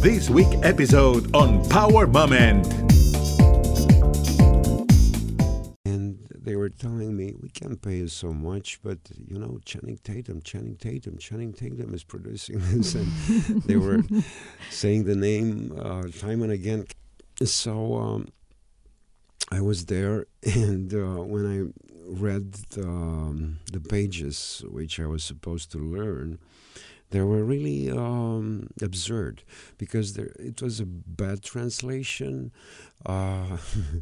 this week episode on Power Moment. And they were telling me, we can't pay you so much, but you know, Channing Tatum, Channing Tatum, Channing Tatum is producing this. And they were saying the name uh, time and again. So um, I was there, and uh, when I read the, um, the pages which I was supposed to learn, they were really um, absurd because there, it was a bad translation. Uh,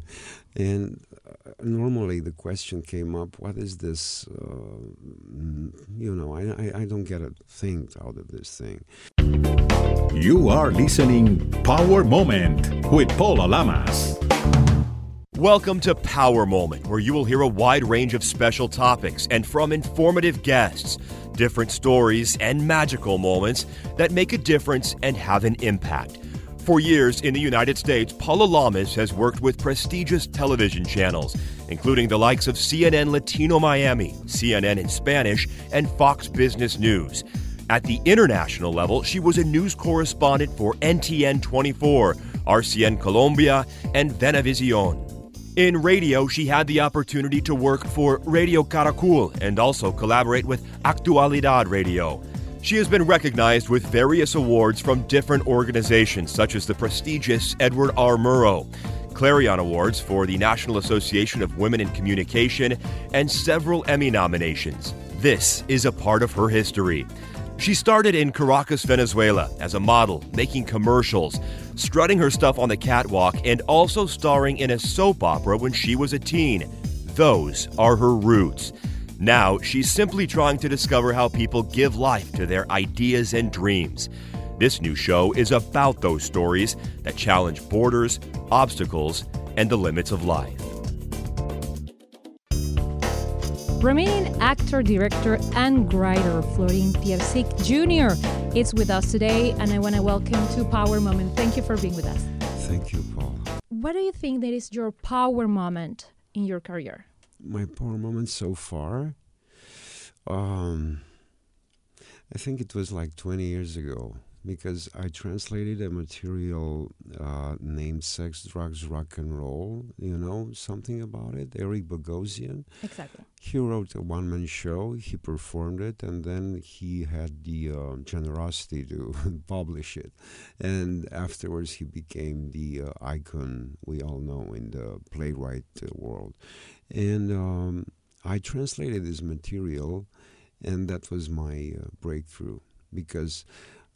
and uh, normally the question came up what is this? Uh, you know, I, I, I don't get a thing out of this thing. You are listening Power Moment with Paul Lamas. Welcome to Power Moment, where you will hear a wide range of special topics and from informative guests, different stories and magical moments that make a difference and have an impact. For years in the United States, Paula Lamas has worked with prestigious television channels, including the likes of CNN Latino Miami, CNN in Spanish, and Fox Business News. At the international level, she was a news correspondent for NTN 24, RCN Colombia, and Venevision. In radio, she had the opportunity to work for Radio Caracol and also collaborate with Actualidad Radio. She has been recognized with various awards from different organizations, such as the prestigious Edward R. Murrow, Clarion Awards for the National Association of Women in Communication, and several Emmy nominations. This is a part of her history. She started in Caracas, Venezuela as a model, making commercials, strutting her stuff on the catwalk, and also starring in a soap opera when she was a teen. Those are her roots. Now, she's simply trying to discover how people give life to their ideas and dreams. This new show is about those stories that challenge borders, obstacles, and the limits of life. Romanian actor, director, and writer Florin Piersic Jr. is with us today, and I want to welcome to Power Moment. Thank you for being with us. Thank you, Paul. What do you think that is your power moment in your career? My power moment so far? Um, I think it was like 20 years ago because I translated a material uh, named Sex, Drugs, Rock and Roll. You know something about it? Eric Bogosian. Exactly. He wrote a one man show, he performed it, and then he had the uh, generosity to publish it. And afterwards, he became the uh, icon we all know in the playwright uh, world. And um, I translated this material, and that was my uh, breakthrough because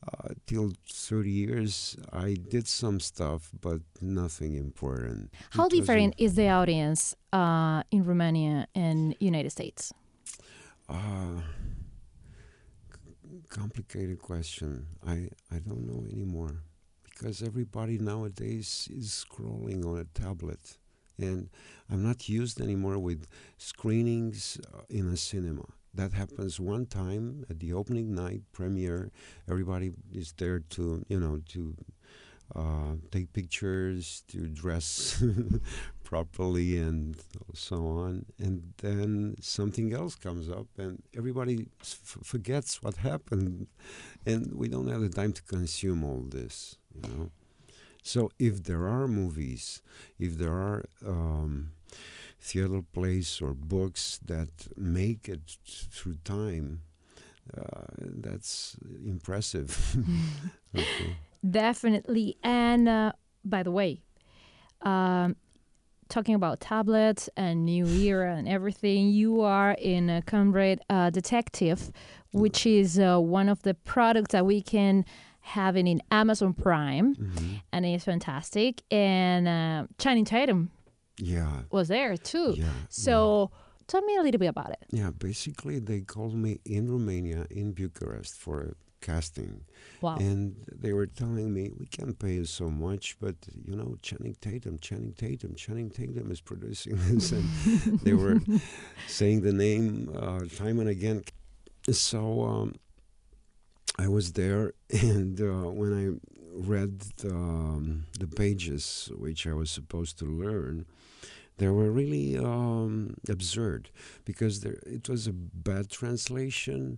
uh, till 30 years i did some stuff but nothing important. How It different is the audience uh, in Romania and United States? uh, complicated question. I i don't know anymore because everybody nowadays is scrolling on a tablet and i'm not used anymore with screenings uh, in a cinema that happens one time at the opening night premiere. Everybody is there to you know to uh, take pictures to dress properly and so on. And then something else comes up and everybody f- forgets what happened. And we don't have the time to consume all this you know. So if there are movies if there are um, theater plays or books that make it through time uh, that's impressive okay. Definitely. And uh, by the way, um, talking about tablets and new era and everything, you are in a Comrade uh, Detective, which is uh, one of the products that we can have it in Amazon Prime, Mhm. and it's fantastic. And uh, Channing Tatum yeah was there too. yeah So tell me a little bit about it. Yeah, basically they called me in Romania, in Bucharest, for a casting, Wow. and they were telling me we can't pay you so much, but you know Channing Tatum, Channing Tatum, Channing Tatum is producing this, and they were saying the name uh, time and again. So um, I was there, and uh, when I read the, um, the pages which I was supposed to learn, they were really um, absurd because there, it was a bad translation.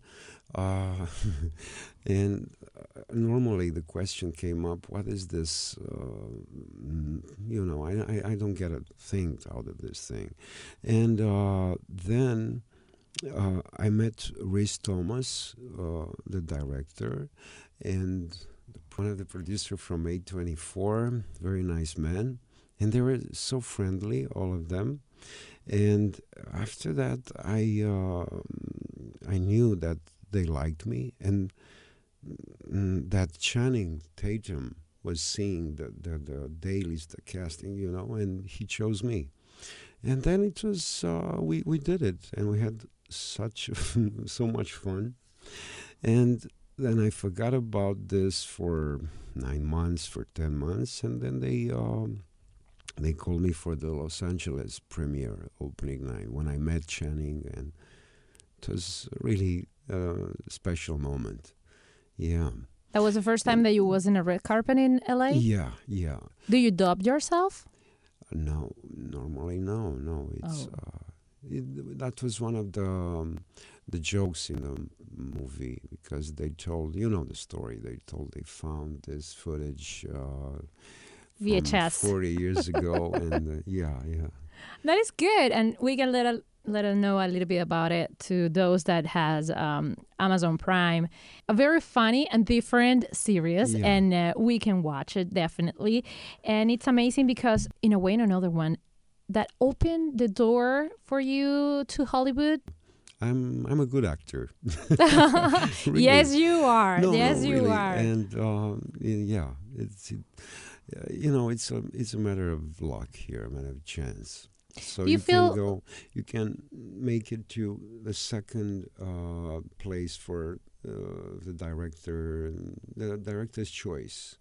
Uh, and uh, normally the question came up what is this? Uh, you know, I, I, I, don't get a thing out of this thing. And uh, then uh, I met Rhys Thomas, uh, the director, and one of the producer from A24, very nice man and they were so friendly, all of them. And after that, I uh, I knew that they liked me, and mm, that Channing Tatum was seeing the, the, the dailies, the casting, you know, and he chose me. And then it was uh, we we did it, and we had such so much fun. And then I forgot about this for nine months, for ten months, and then they. Um, they called me for the Los Angeles premiere opening night when I met Channing, and it was a really uh, special moment. Yeah. That was the first time that you was in a red carpet in LA. Yeah, yeah. Do you dub yourself? No, normally no, no. It's oh. uh, it, that was one of the um, the jokes in the movie because they told you know the story. They told they found this footage. Uh, VHS 40 years ago. and uh, yeah, yeah. That is good. And we can let, a, let us know a little bit about it to those that has um, Amazon Prime. A very funny and different series. Yeah. And uh, we can watch it definitely. And it's amazing because, in a way, in another one, that opened the door for you to Hollywood. I'm I'm a good actor. really. Yes, you are. No, yes, no, you really. are. And uh, yeah, it's. It, you know, it's a it's a matter of luck here, a matter of chance. So you, you can go, you can make it to the second uh, place for uh, the director, the director's choice,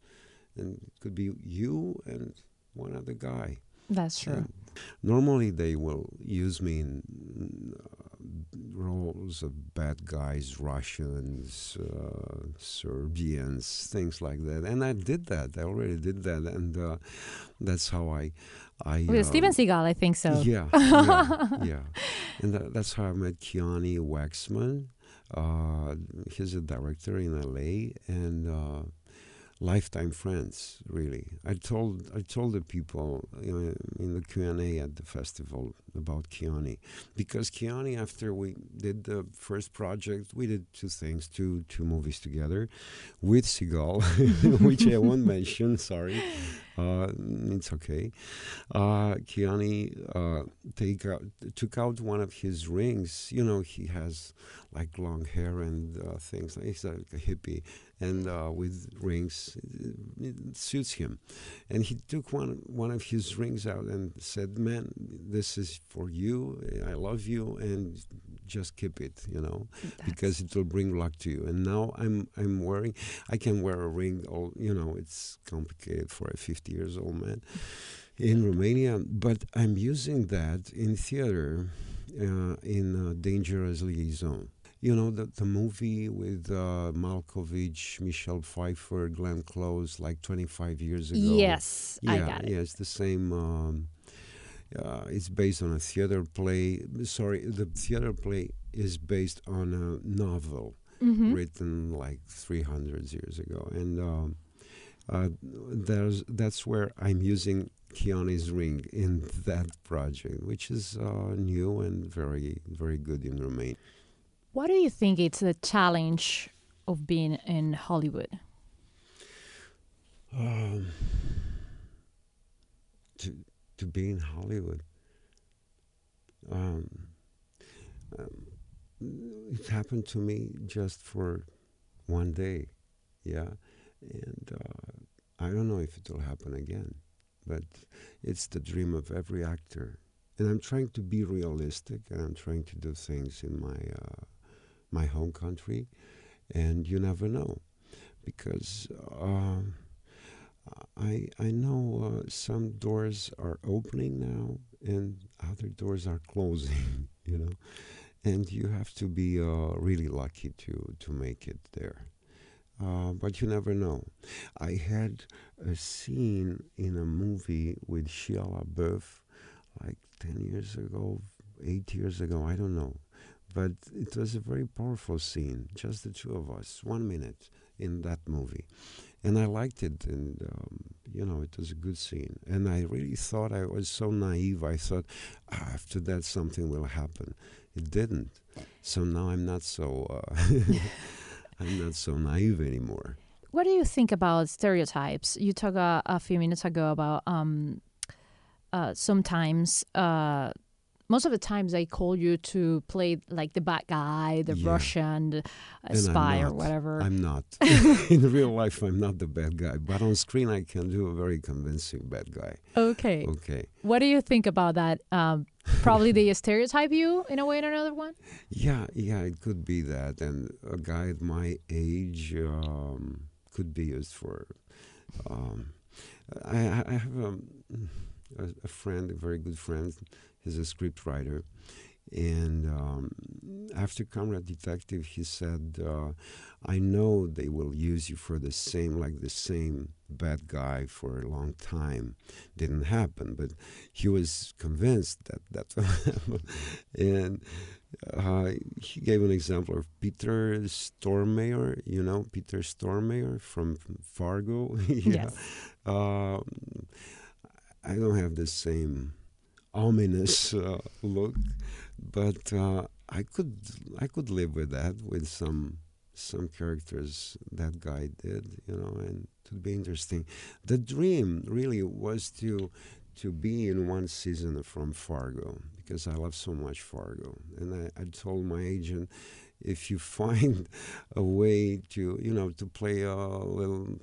and it could be you and one other guy. That's true. Normally, they will use me in uh, roles of bad guys, Russians, uh, Serbians, things like that. And I did that. I already did that, and uh, that's how I. I With uh, Steven Seagal, I think so. Yeah, yeah, yeah. And that, that's how I met Keoni Waxman. Uh, he's a director in LA, and uh, lifetime friends really. I told i told the people know, in the q&a at the festival about keoni because keoni after we did the first project we did two things two two movies together with seagal which i won't mention sorry uh, it's okay uh, keoni uh, take out, took out one of his rings you know he has like long hair and uh, things he's like a hippie and uh, with rings. It, it, suits him. And he took one one of his rings out and said, "Man, this is for you. I love you, and just keep it, you know, That's because it will bring luck to you." And now I'm I'm wearing. I can wear a ring. All you know, it's complicated for a 50 years old man in Romania, but I'm using that in theater uh, in uh, Dangerous Liaison you know, the, the movie with uh, Malkovich, Michelle Pfeiffer, Glenn Close, like 25 years ago. Yes, yeah, I got it. Yeah, it's the same. Um, uh, it's based on a theater play. Sorry, the theater play is based on a novel mm-hmm. written like 300 years ago. And um, uh, there's, that's where I'm using Keoni's ring in that project, which is uh, new and very, very good in Romania. What do you think it's the challenge of being in Hollywood? Um, to to be in Hollywood. Um, um, it happened to me just for one day, yeah, and uh, I don't know if it will happen again, but it's the dream of every actor, and I'm trying to be realistic, and I'm trying to do things in my uh, my home country, and you never know, because uh, I I know uh, some doors are opening now and other doors are closing, you know, and you have to be uh, really lucky to to make it there. Uh, but you never know. I had a scene in a movie with Shia LaBeouf like 10 years ago, eight years ago, I don't know. But it was a very powerful scene, just the two of us, one minute in that movie. And I liked it, and um, you know, it was a good scene. And I really thought I was so naive. I thought ah, after that something will happen. It didn't. So now I'm not so uh, I'm not so naive anymore. What do you think about stereotypes? You talked a, a few minutes ago about um, uh, sometimes uh, most of the times they call you to play like the bad guy, the Yeah. Russian uh, spy or whatever. I'm not. in real life, I'm not the bad guy, but on screen, I can do a very convincing bad guy. okay. Okay. What do you think about that? Um, probably they stereotype you in a way or another one. Yeah, yeah, it could be that, and a guy at my age um, could be used for. Um, I, I have um, a, a friend, a very good friend. He's a script writer, and um, after Comrade Detective, he said, uh, "I know they will use you for the same, like the same bad guy for a long time. Didn't happen, but he was convinced that that will happen, and." Uh, he gave an example of Peter Stormare, you know, Peter Stormare from Fargo. yeah. Yes. Um, I don't have the same ominous uh, look, but uh, I could I could live with that with some some characters that guy did, you know, and it would be interesting. The dream really was to to be in one season from Fargo because I love so much Fargo, and I, I told my agent if you find a way to you know to play a little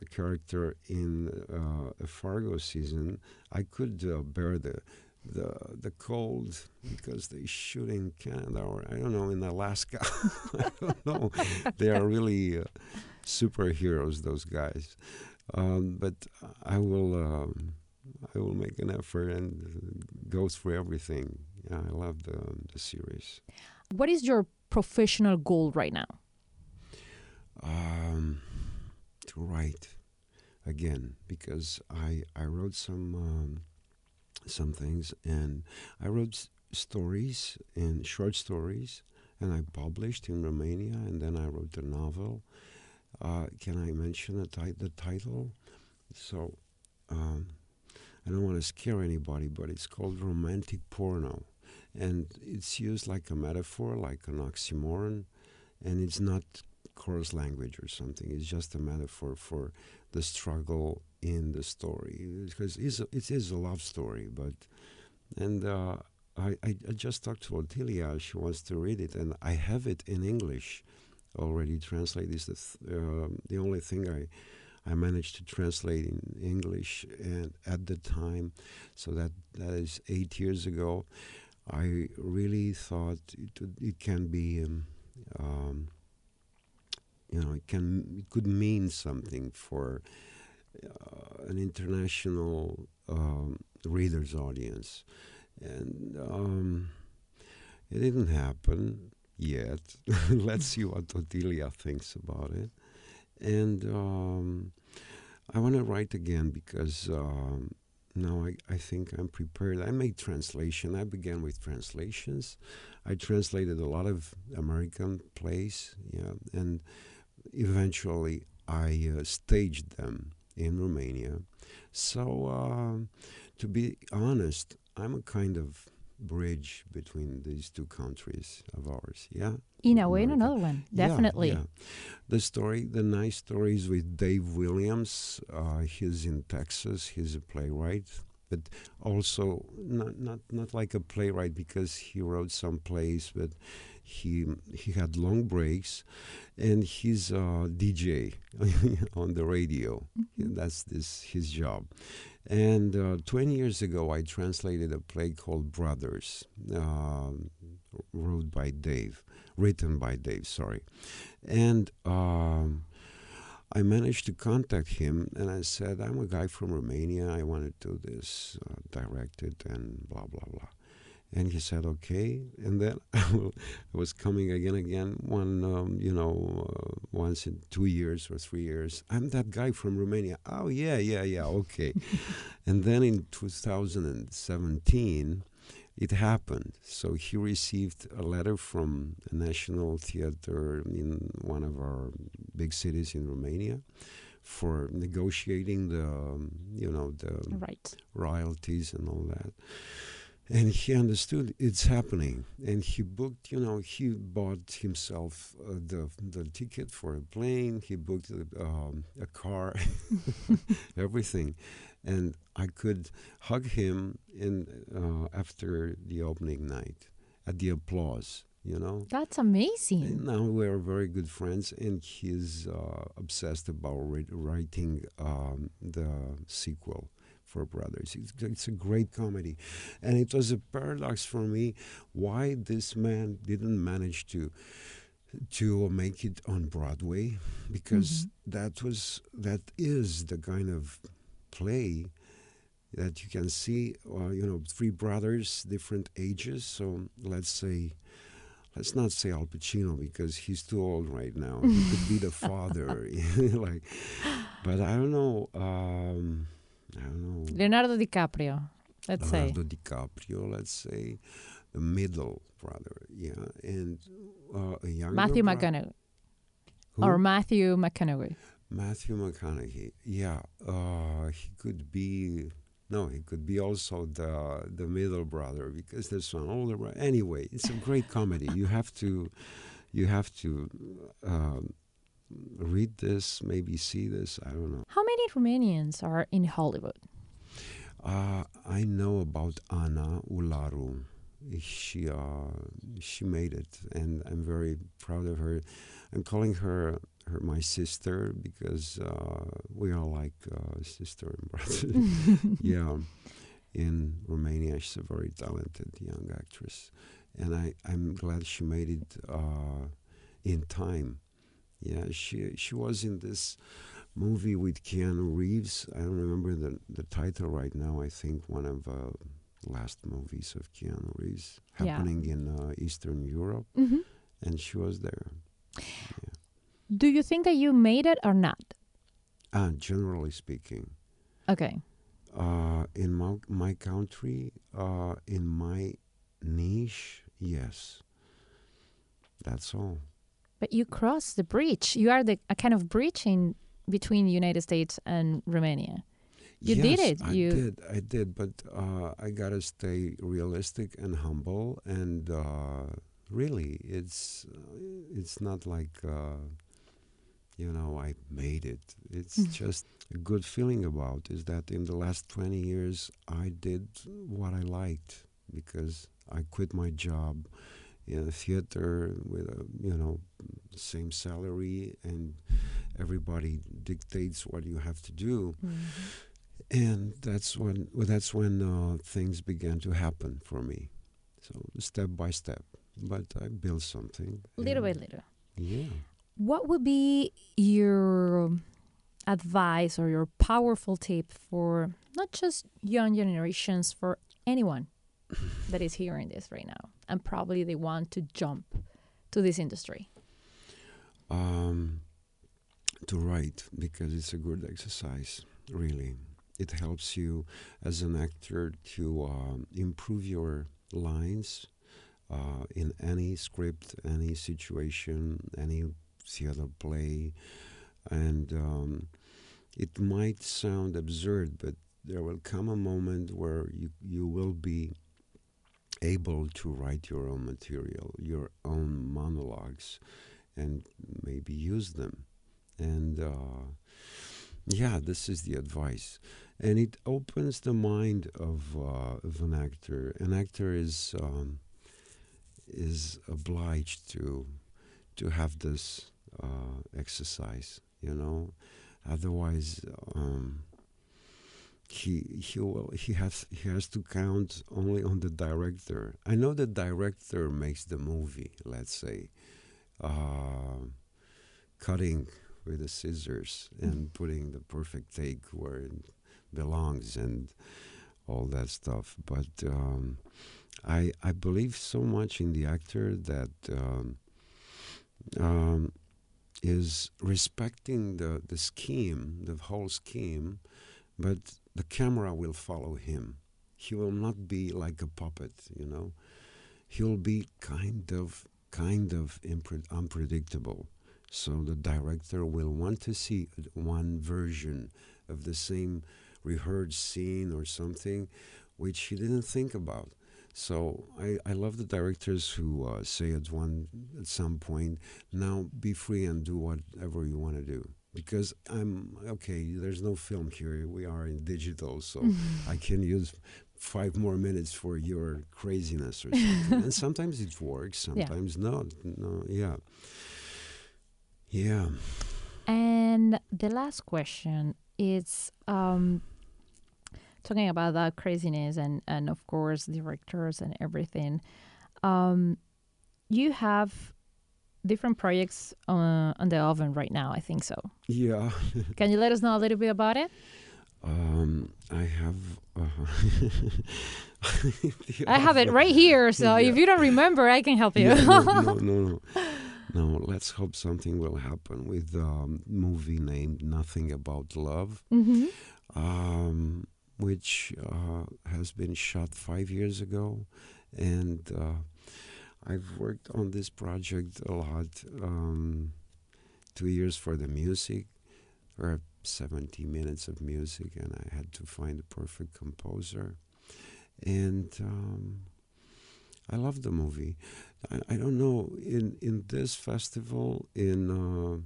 a character in uh, a Fargo season, I could uh, bear the the the cold because they shoot in Canada or I don't know in Alaska. I don't know. They are really uh, superheroes, those guys. Um, but I will um, I will make an effort and go through everything. Yeah, I love the the series. What is your professional goal right now? um, to write again because I I wrote some um, some things and I wrote s- stories and short stories and I published in Romania and then I wrote a novel. Uh, can I mention the, ti- the title? So um, I don't want to scare anybody, but it's called romantic porno, and it's used like a metaphor, like an oxymoron, and it's not coarse language or something. It's just a metaphor for the struggle in the story because it's a, it is a love story. But and uh, I, I just talked to Otilia. She wants to read it, and I have it in English already translated. The th- uh, the only thing I. I managed to translate in English, and at the time, so that that is eight years ago, I really thought it it can be um, um, you know, it can it could mean something for uh, an international um, readers audience, and um, it didn't happen yet. Let's see what Otilia thinks about it, and um, I want to write again because. Um, now I, I think I'm prepared. I made translation. I began with translations. I translated a lot of American plays, yeah, and eventually I uh, staged them in Romania. So, um to be honest, I'm a kind of bridge between these two countries of ours. Yeah. In a way, America. another one, Yeah, definitely. yeah. The story, the nice stories with Dave Williams. Uh, he's in Texas. He's a playwright, but also not not not like a playwright because he wrote some plays, but he he had long breaks, and he's a DJ on the radio. That's this his job. And uh, 20 years ago, I translated a play called Brothers, um, wrote by Dave, written by Dave, sorry. And um, I managed to contact him and I said, I'm a guy from Romania. I want to do this, uh, direct it, and blah, blah, blah. And he said, okay. And then I was coming again, again, one, um, you know, uh, once in two years or three years. I'm that guy from Romania. Oh, yeah, yeah, yeah, okay. and then in 2017, it happened. So he received a letter from a national theater in one of our big cities in Romania for negotiating the, um, you know, the Right. royalties and all that. And he understood it's happening, and he booked. You know, he bought himself uh, the the ticket for a plane. He booked a, um, a car, everything, and I could hug him in uh, after the opening night at the applause. You know, That's amazing. and now we're very good friends, and he's uh, obsessed about wri- writing um, the sequel for Brothers. It's, it's a great comedy, and it was a paradox for me why this man didn't manage to to make it on Broadway, because that was that is the kind of play that you can see. Uh, you know, three brothers, different ages. So let's say let's not say Al Pacino because he's too old right now. He could be the father, like. But I don't know. Um, I don't know. Leonardo DiCaprio, let's say. Leonardo DiCaprio, let's say, the middle brother, yeah, and uh, a younger Matthew McConaughey. Who? Or Matthew McConaughey. Matthew McConaughey. Yeah, uh, he could be. No, he could be also the the middle brother because there's an older brother. Anyway, it's a great comedy. You have to, you have to um, read this, maybe see this. I don't know. How many Romanians are in Hollywood? Uh, I know about Ana Ularu. She uh, she made it, and I'm very proud of her. I'm calling her her my sister because uh, we are like uh, sister and brother. yeah, in Romania, she's a very talented young actress, and I I'm glad she made it uh, in time. Yeah, she she was in this movie with Keanu Reeves. I don't remember the the title right now. I think one of uh, last movies of Keanu Reeves Yeah. happening in uh, Eastern Europe, hmm and she was there. Do you think that you made it or not? And generally speaking, Okay. uh, in my my country, uh, in my niche, yes. That's all. But you cross the bridge. You are the a kind of bridge in between the United States and Romania. You did Yes, it. I You- did. I did. But uh, I gotta stay realistic and humble. And uh, really, it's uh, it's not like uh, you know I made it. It's Mm. just a good feeling about is that in the last twenty years I did what I liked because I quit my job in a theater with a you know same salary and everybody dictates what you have to do and that's when well, that's when uh, things began to happen for me. So step by step, but I built something. Little by little. Yeah. What would be your advice or your powerful tip for not just young generations, for anyone that is hearing this right now and probably they want to jump to this industry? Um, to write because it's a good exercise. Really, it helps you as an actor to um, improve your lines uh, in any script, any situation, any theater play, and um, it might sound absurd, but there will come a moment where you you will be able to write your own material, your own monologues, and maybe use them. And uh, yeah, this is the advice, and it opens the mind of uh, of an actor. An actor is um, is obliged to to have this uh, exercise, you know. Otherwise, um, he he will he has he has to count only on the director. I know the director makes the movie. Let's say, uh, cutting with the scissors and putting the perfect take where it belongs, and all that stuff. But um, I I believe so much in the actor that um, um, is respecting the the scheme, the whole scheme, but the camera will follow him. He will not be like a puppet, you know. He'll be kind of kind of unpredictable. So the director will want to see one version of the same rehearsed scene or something, which he didn't think about. So I, I love the directors who uh, say at one at some point, now be free and do whatever you want to do. Because I'm okay. There's no film here. We are in digital, so I can use five more minutes for your craziness or something. and sometimes it works. Sometimes yeah. not. No, yeah, yeah. And the last question is um, talking about that craziness and and of course directors and everything. Um, you have different projects uh, on the oven right now. I think so. Yeah. Can you let us know a little bit about it? Um, I have. Uh, I have it right here. So yeah. if you don't remember, I can help you. Yeah, no, no, no, no. No, let's hope something will happen with a um, movie named Nothing About Love. Mm-hmm. Um, which uh, has been shot five years ago. And uh, I've worked on this project a lot. Um, two years for the music, or 70 minutes of music, and I had to find the perfect composer. And um, I love the movie. I, I, don't know, in, in this festival, in uh,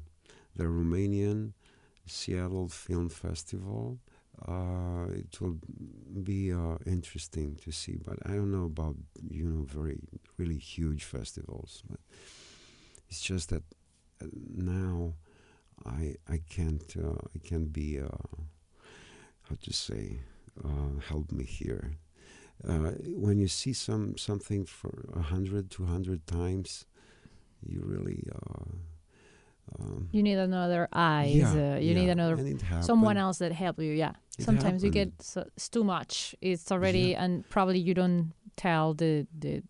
the Romanian Seattle Film Festival, uh, it will be uh, interesting to see. But I don't know about you know very really huge festivals. But it's just that uh, now I I can't uh, I can't be uh, how to say uh, help me here. when you see some something for a hundred, two hundred times, you really um, you need another eyes. Yeah, uh, you yeah. need another someone else that help you. Yeah. It Sometimes happened. you get so, it's too much. It's already Yeah. and probably you don't tell the the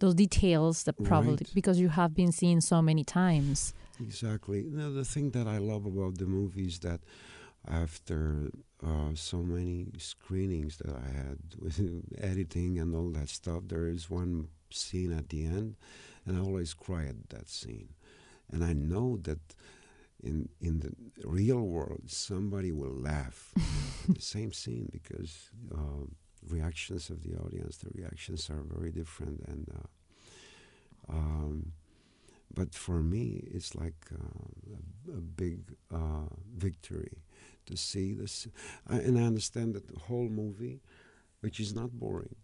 those details that probably Right. because you have been seen so many times. Exactly. No, the thing that I love about the movie is that after uh, so many screenings that I had with editing and all that stuff, there is one scene at the end, and I always cry at that scene. And I know that in in the real world, somebody will laugh the same scene because um, reactions of the audience, the reactions are very different, and uh, um, but for me, it's like uh, a, a big uh, victory to see this. I, and I understand that the whole movie, which is not boring,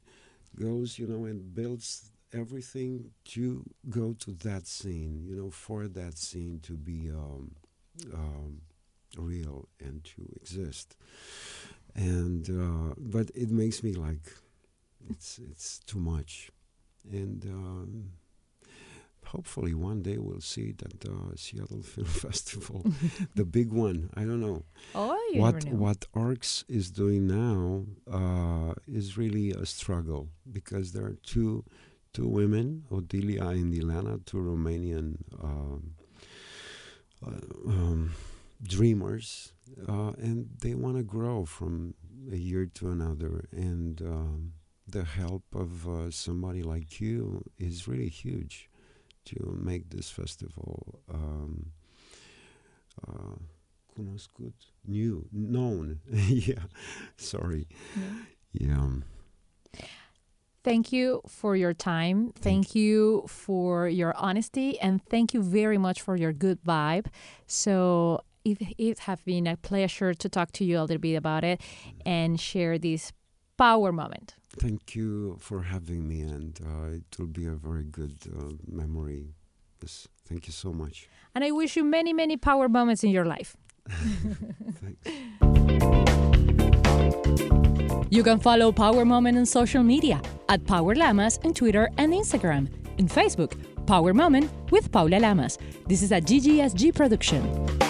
goes, you know, and builds everything to go to that scene, you know, for that scene to be um, um, real and to exist. And uh, but it makes me like it's it's too much, and. Um, hopefully one day we'll see it at the Seattle Film Festival, the big one. I don't know. Oh, you what never know. what ARCS is doing now uh, is really a struggle because there are two two women, Otilia and Ileana, two Romanian um, uh, um, dreamers, uh, and they want to grow from a year to another. And um, the help of uh, somebody like you is really huge to make this festival um, uh, new, known. yeah, sorry. Yeah. Thank you for your time. Thank you for your honesty, and thank you very much for your good vibe. So it it have been a pleasure to talk to you a little bit about it and share this power moment. Thank you for having me, and uh, it will be a very good uh, memory. Yes, thank you so much. And I wish you many, many power moments in your life. Thanks. You can follow Power Moment on social media at Power Lamas on Twitter and Instagram. In Facebook, Power Moment with Paula Lamas. This is a GGSG production.